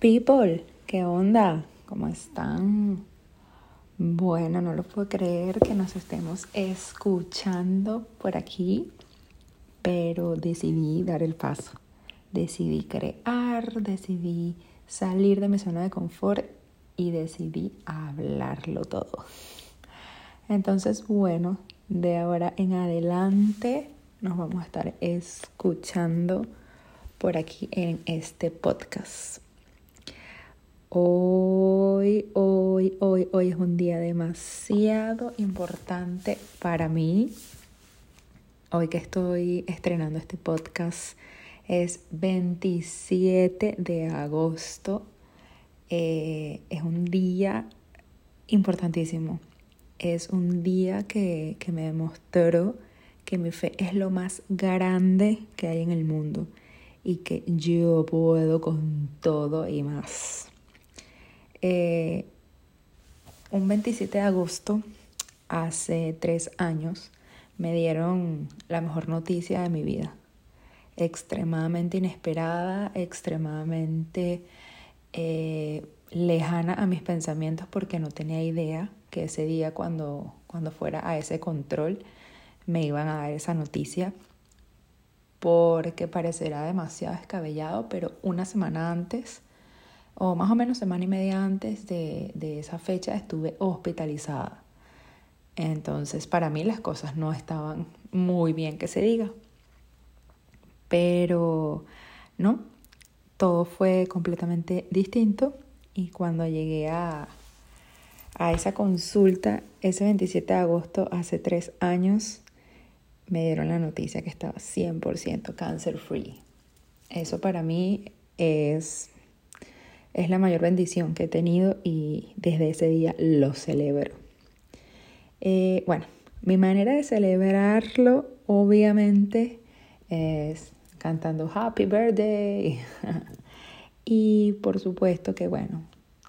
People, ¿qué onda? ¿Cómo están? Bueno, no lo puedo creer que nos estemos escuchando por aquí, pero decidí dar el paso. Decidí crear, decidí salir de mi zona de confort y decidí hablarlo todo. Entonces, bueno, de ahora en adelante nos vamos a estar escuchando por aquí en este podcast. Hoy, hoy, hoy, hoy es un día demasiado importante para mí. Hoy que estoy estrenando este podcast es 27 de agosto. Eh, es un día importantísimo. Es un día que, que me demostró que mi fe es lo más grande que hay en el mundo y que yo puedo con todo y más. Eh, un 27 de agosto, hace tres años, me dieron la mejor noticia de mi vida. Extremadamente inesperada, extremadamente eh, lejana a mis pensamientos porque no tenía idea que ese día cuando, cuando fuera a ese control me iban a dar esa noticia porque parecerá demasiado descabellado, pero una semana antes o más o menos semana y media antes de, esa fecha estuve hospitalizada. Entonces para mí las cosas no estaban muy bien que se diga. Pero no, todo fue completamente distinto y cuando llegué a, a esa consulta ese 27 de agosto hace tres años me dieron la noticia que estaba 100% cancer free. Eso para mí es es la mayor bendición que he tenido y desde ese día lo celebro. Eh, bueno, mi manera de celebrarlo obviamente es cantando Happy Birthday. y por supuesto que bueno,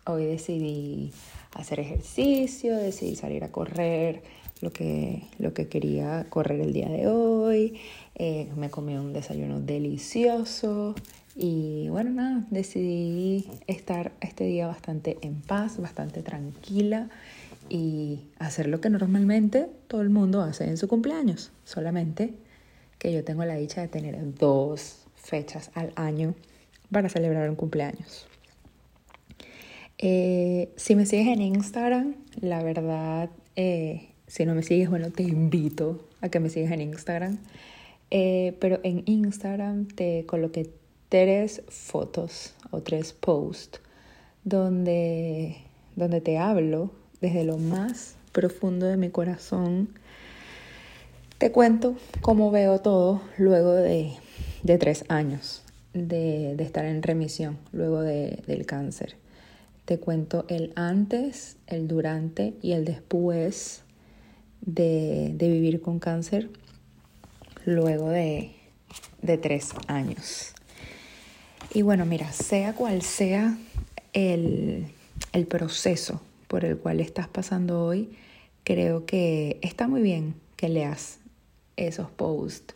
hoy decidí hacer ejercicio, decidí salir a correr lo que, lo que quería correr el día de hoy. Eh, me comí un desayuno delicioso y bueno, nada, decidí estar este día bastante en paz, bastante tranquila y hacer lo que normalmente todo el mundo hace en su cumpleaños. Solamente que yo tengo la dicha de tener dos fechas al año para celebrar un cumpleaños. Eh, si me sigues en Instagram, la verdad, eh, si no me sigues, bueno, te invito a que me sigas en Instagram. Eh, pero en Instagram te coloqué tres fotos o tres posts donde, donde te hablo desde lo más profundo de mi corazón. Te cuento cómo veo todo luego de, de tres años de, de, estar en remisión, luego de, del cáncer. Te cuento el antes, el durante y el después de, vivir con cáncer luego de, de tres años. Y bueno, mira, sea cual sea el, proceso por el cual estás pasando hoy, creo que está muy bien que leas esos posts.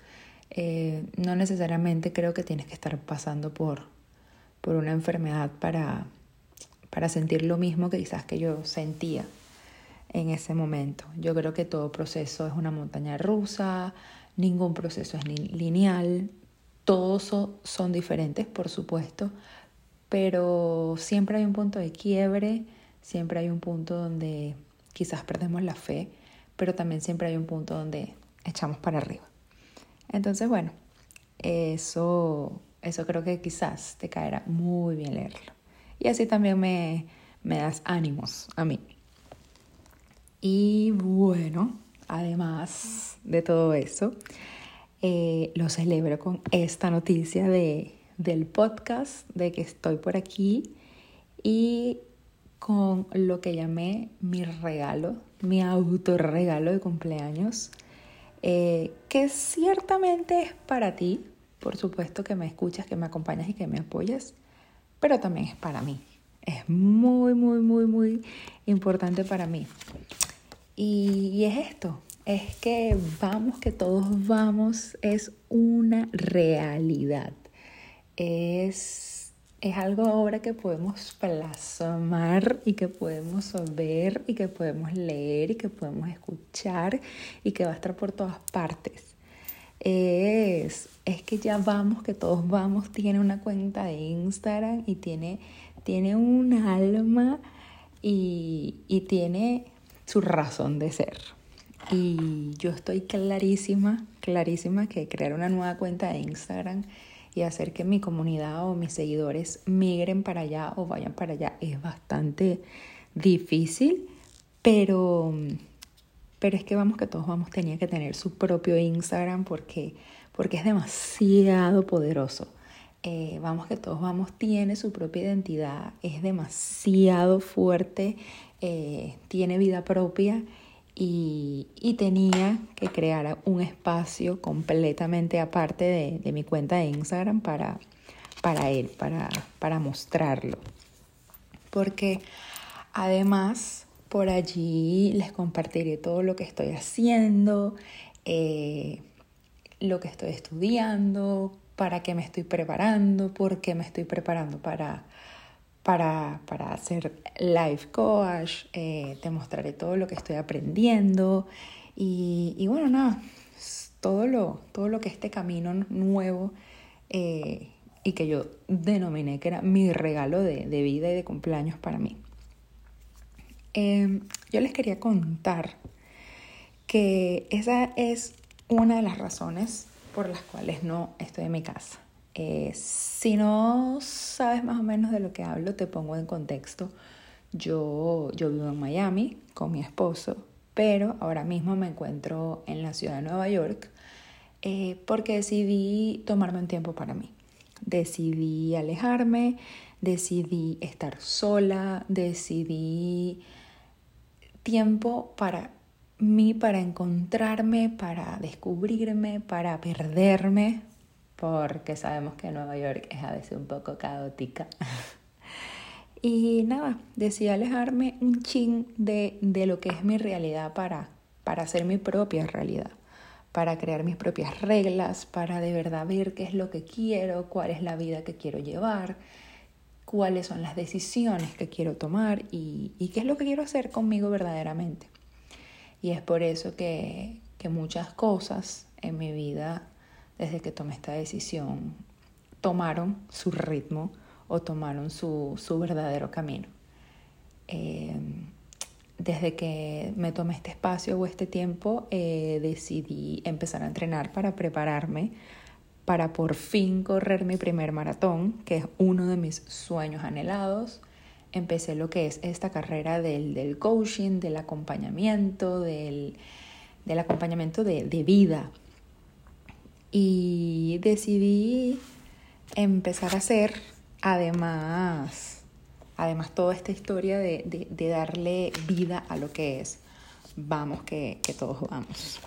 Eh, no necesariamente creo que tienes que estar pasando por, por una enfermedad para, para sentir lo mismo que quizás que yo sentía en ese momento. Yo creo que todo proceso es una montaña rusa, ningún proceso es lineal, todos son diferentes, por supuesto, pero siempre hay un punto de quiebre, siempre hay un punto donde quizás perdemos la fe, pero también siempre hay un punto donde echamos para arriba. Entonces, bueno, eso, eso creo que quizás te caerá muy bien leerlo. Y así también me, me das ánimos a mí. Y bueno, además de todo eso, eh, lo celebro con esta noticia de, del podcast, de que estoy por aquí y con lo que llamé mi regalo, mi autorregalo de cumpleaños, eh, que ciertamente es para ti, por supuesto que me escuchas, que me acompañas y que me apoyas, pero también es para mí. Es muy, muy, muy, muy importante para mí. Y, y es esto, es que vamos, que todos vamos, es una realidad. Es, es algo ahora que podemos plasmar y que podemos ver y que podemos leer y que podemos escuchar y que va a estar por todas partes. Es, es que ya vamos, que todos vamos, tiene una cuenta de Instagram y tiene, tiene un alma y, y tiene su razón de ser. Y yo estoy clarísima, clarísima que crear una nueva cuenta de Instagram y hacer que mi comunidad o mis seguidores migren para allá o vayan para allá es bastante difícil, pero, pero es que vamos que todos vamos tenía que tener su propio Instagram porque, porque es demasiado poderoso. Eh, vamos que todos vamos tiene su propia identidad, es demasiado fuerte, eh, tiene vida propia y, tenía que crear un espacio completamente aparte de, mi cuenta de Instagram para, para él, para, para mostrarlo. Porque además por allí les compartiré todo lo que estoy haciendo, eh, lo que estoy estudiando, para qué me estoy preparando, por qué me estoy preparando para, para, para hacer life coach, eh, te mostraré todo lo que estoy aprendiendo y, y bueno, nada, todo lo, todo lo que este camino nuevo eh, y que yo denominé que era mi regalo de, de vida y de cumpleaños para mí. Em, yo les quería contar que esa es una de las razones por las cuales no estoy en mi casa. Eh, si no sabes más o menos de lo que hablo, te pongo en contexto. Yo, yo vivo en Miami con mi esposo, pero ahora mismo me encuentro en la ciudad de Nueva York eh, porque decidí tomarme un tiempo para mí. Decidí alejarme, decidí estar sola, decidí tiempo para mí, para encontrarme, para descubrirme, para perderme, porque sabemos que Nueva York es a veces un poco caótica. y nada, decidí alejarme un chin de, de lo que es mi realidad para, para hacer mi propia realidad, para crear mis propias reglas, para de verdad ver qué es lo que quiero, cuál es la vida que quiero llevar, cuáles son las decisiones que quiero tomar y, y qué es lo que quiero hacer conmigo verdaderamente. Y es por eso que, que muchas cosas en mi vida desde que tomé esta decisión, tomaron su ritmo o tomaron su, verdadero camino. Eh, desde que me tomé este espacio o este tiempo, eh, decidí empezar a entrenar para prepararme para por fin correr mi primer maratón, que es uno de mis sueños anhelados. Empecé lo que es esta carrera del, coaching, del acompañamiento, del, acompañamiento de, de vida, y decidí empezar a hacer además, además toda esta historia de, darle vida a lo que es. Vamos que, todos vamos.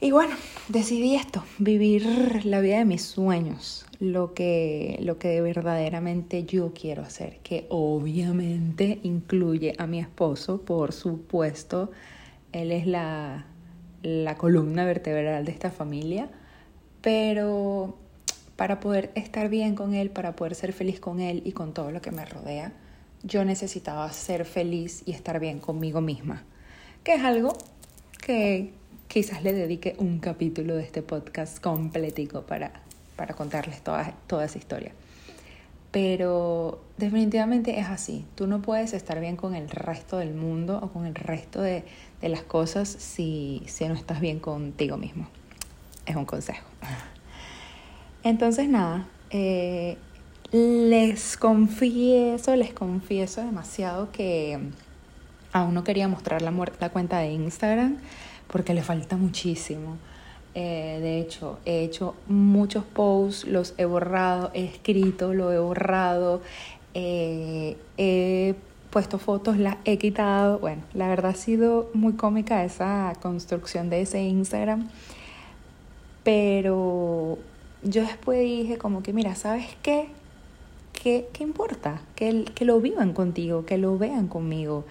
Y bueno, decidí esto, vivir la vida de mis sueños, lo que, lo que verdaderamente yo quiero hacer, que obviamente incluye a mi esposo, por supuesto, él es la, la columna vertebral de esta familia, pero para poder estar bien con él, para poder ser feliz con él y con todo lo que me rodea, yo necesitaba ser feliz y estar bien conmigo misma, que es algo que quizás le dedique un capítulo de este podcast completico para, para contarles toda, toda esa historia. Pero definitivamente es así. Tú no puedes estar bien con el resto del mundo o con el resto de, de las cosas si, si no estás bien contigo mismo. Es un consejo. Entonces, nada, eh, les confieso, les confieso demasiado que aún no quería mostrar la, la cuenta de Instagram porque le falta muchísimo. Eh, de hecho, he hecho muchos posts, los he borrado, he escrito, lo he borrado, eh, he puesto fotos, las he quitado. Bueno, la verdad ha sido muy cómica esa construcción de ese Instagram. Pero yo después dije como que, mira, ¿sabes qué? ¿Qué, qué importa? Que, que lo vivan contigo, que lo vean conmigo,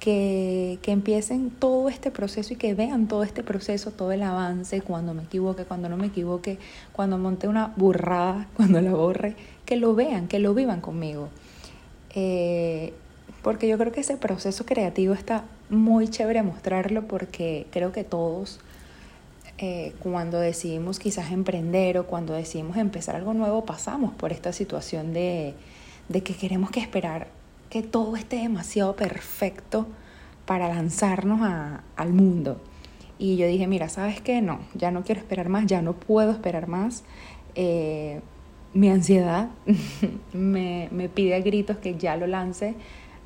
que, que, empiecen todo este proceso y que vean todo este proceso, todo el avance, cuando me equivoque, cuando no me equivoque, cuando monte una burrada, cuando la borre, que lo vean, que lo vivan conmigo. Eh, porque yo creo que ese proceso creativo está muy chévere mostrarlo porque creo que todos eh, cuando decidimos quizás emprender o cuando decidimos empezar algo nuevo pasamos por esta situación de, de que queremos que esperar que todo esté demasiado perfecto para lanzarnos a, al mundo. Y yo dije, mira, ¿sabes qué? No, ya no quiero esperar más, ya no puedo esperar más. Eh, mi ansiedad me, me pide a gritos que ya lo lance.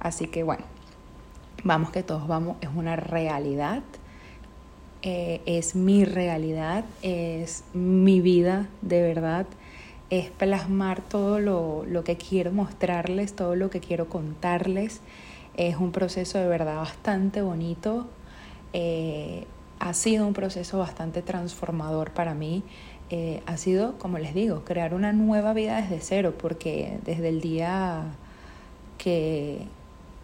Así que bueno, vamos que todos vamos, es una realidad. Eh, es mi realidad, es mi vida de verdad es plasmar todo lo, lo, que quiero mostrarles, todo lo que quiero contarles. Es un proceso de verdad bastante bonito. Eh, ha sido un proceso bastante transformador para mí. Eh, ha sido, como les digo, crear una nueva vida desde cero, porque desde el día que,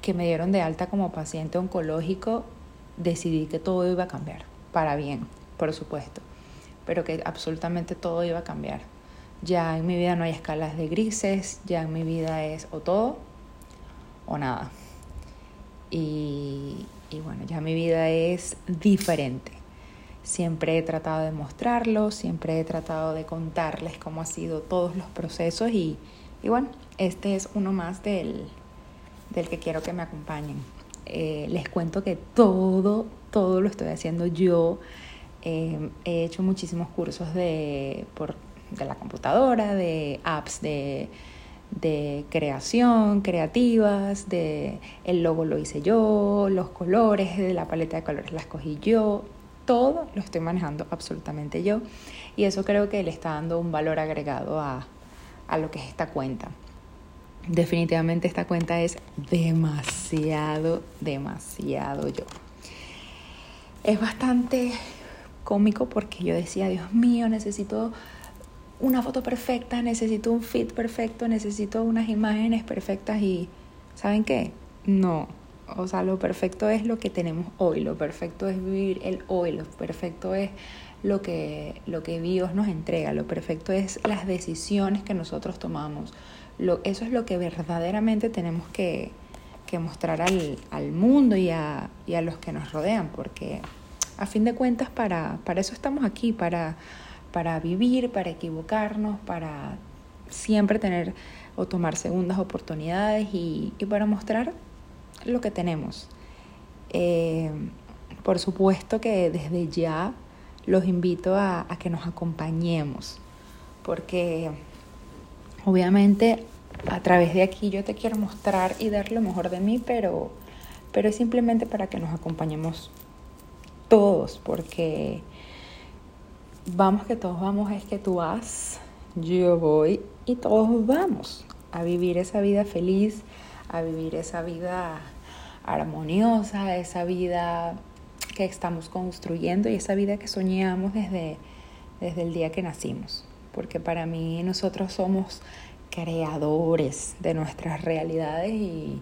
que me dieron de alta como paciente oncológico, decidí que todo iba a cambiar, para bien, por supuesto, pero que absolutamente todo iba a cambiar ya en mi vida no hay escalas de grises, ya en mi vida es o todo o nada. Y, bueno, ya mi vida es diferente. Siempre he tratado de mostrarlo, siempre he tratado de contarles cómo han sido todos los procesos y, bueno, este es uno más del, del que quiero que me acompañen. Eh, les cuento que todo, todo lo estoy haciendo yo. Eh, he hecho muchísimos cursos de, por de la computadora, de apps de, de creación, creativas, de el logo lo hice yo, los colores de la paleta de colores las cogí yo, todo lo estoy manejando absolutamente yo y eso creo que le está dando un valor agregado a, a lo que es esta cuenta. Definitivamente esta cuenta es demasiado, demasiado yo. Es bastante cómico porque yo decía, Dios mío, necesito una foto perfecta, necesito un fit perfecto, necesito unas imágenes perfectas y ¿saben qué? No. O sea, lo perfecto es lo que tenemos hoy, lo perfecto es vivir el hoy, lo perfecto es lo que, lo que Dios nos entrega, lo perfecto es las decisiones que nosotros tomamos. Lo, eso es lo que verdaderamente tenemos que, que mostrar al, al mundo y a, y a los que nos rodean, porque a fin de cuentas para, para eso estamos aquí, para para vivir, para equivocarnos, para siempre tener o tomar segundas oportunidades y, para mostrar lo que tenemos. Eh, por supuesto que desde ya los invito a, que nos acompañemos, porque obviamente a través de aquí yo te quiero mostrar y dar lo mejor de mí, pero, pero es simplemente para que nos acompañemos todos, porque vamos que todos vamos, es que tú vas, yo voy y todos vamos a vivir esa vida feliz, a vivir esa vida armoniosa, esa vida que estamos construyendo y esa vida que soñamos desde, desde el día que nacimos. Porque para mí nosotros somos creadores de nuestras realidades y,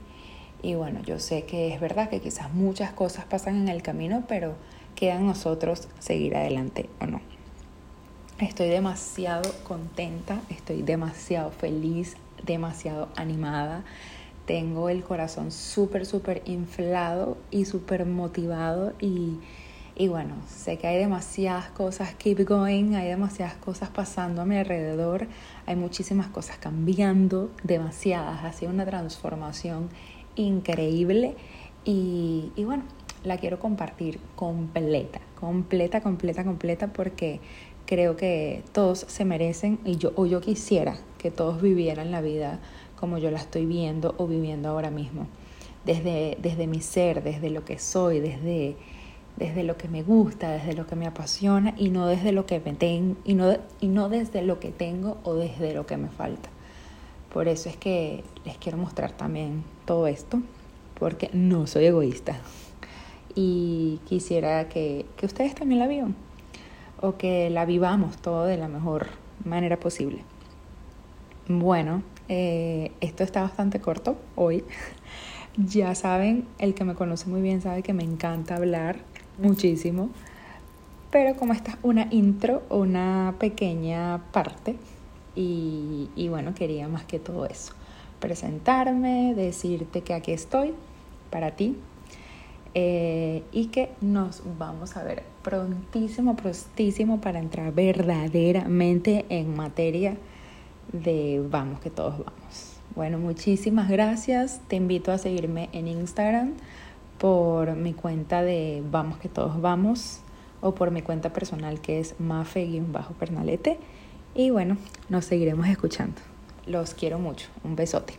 y bueno, yo sé que es verdad que quizás muchas cosas pasan en el camino, pero queda en nosotros seguir adelante o no. Estoy demasiado contenta, estoy demasiado feliz, demasiado animada. Tengo el corazón súper, súper inflado y súper motivado y, y bueno, sé que hay demasiadas cosas, keep going, hay demasiadas cosas pasando a mi alrededor, hay muchísimas cosas cambiando, demasiadas, ha sido una transformación increíble y, y bueno, la quiero compartir completa, completa, completa, completa porque creo que todos se merecen y yo o yo quisiera que todos vivieran la vida como yo la estoy viendo o viviendo ahora mismo. Desde, desde mi ser, desde lo que soy, desde, desde lo que me gusta, desde lo que me apasiona y no desde lo que me tengo y no, y no desde lo que tengo o desde lo que me falta. Por eso es que les quiero mostrar también todo esto, porque no soy egoísta. Y quisiera que, que ustedes también la vivan o que la vivamos todo de la mejor manera posible. Bueno, eh, esto está bastante corto hoy. ya saben, el que me conoce muy bien sabe que me encanta hablar muchísimo. Pero como esta es una intro, una pequeña parte, y, y bueno, quería más que todo eso. Presentarme, decirte que aquí estoy para ti, eh, y que nos vamos a ver prontísimo, prontísimo para entrar verdaderamente en materia de vamos que todos vamos. Bueno, muchísimas gracias. Te invito a seguirme en Instagram por mi cuenta de Vamos que todos vamos o por mi cuenta personal que es mafe-pernalete. Y bueno, nos seguiremos escuchando. Los quiero mucho. Un besote.